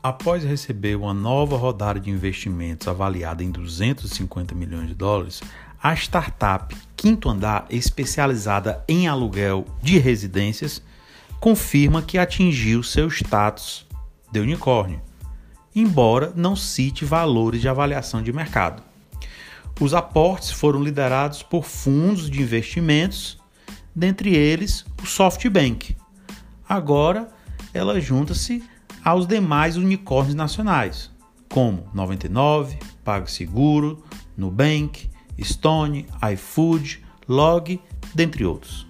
Após receber uma nova rodada de investimentos avaliada em 250 milhões de dólares, a startup Quinto Andar, especializada em aluguel de residências, confirma que atingiu seu status de unicórnio, embora não cite valores de avaliação de mercado. Os aportes foram liderados por fundos de investimentos, dentre eles o SoftBank. Agora ela junta-se aos demais unicórnios nacionais, como 99, PagSeguro, Nubank, Stone, iFood, Log, dentre outros.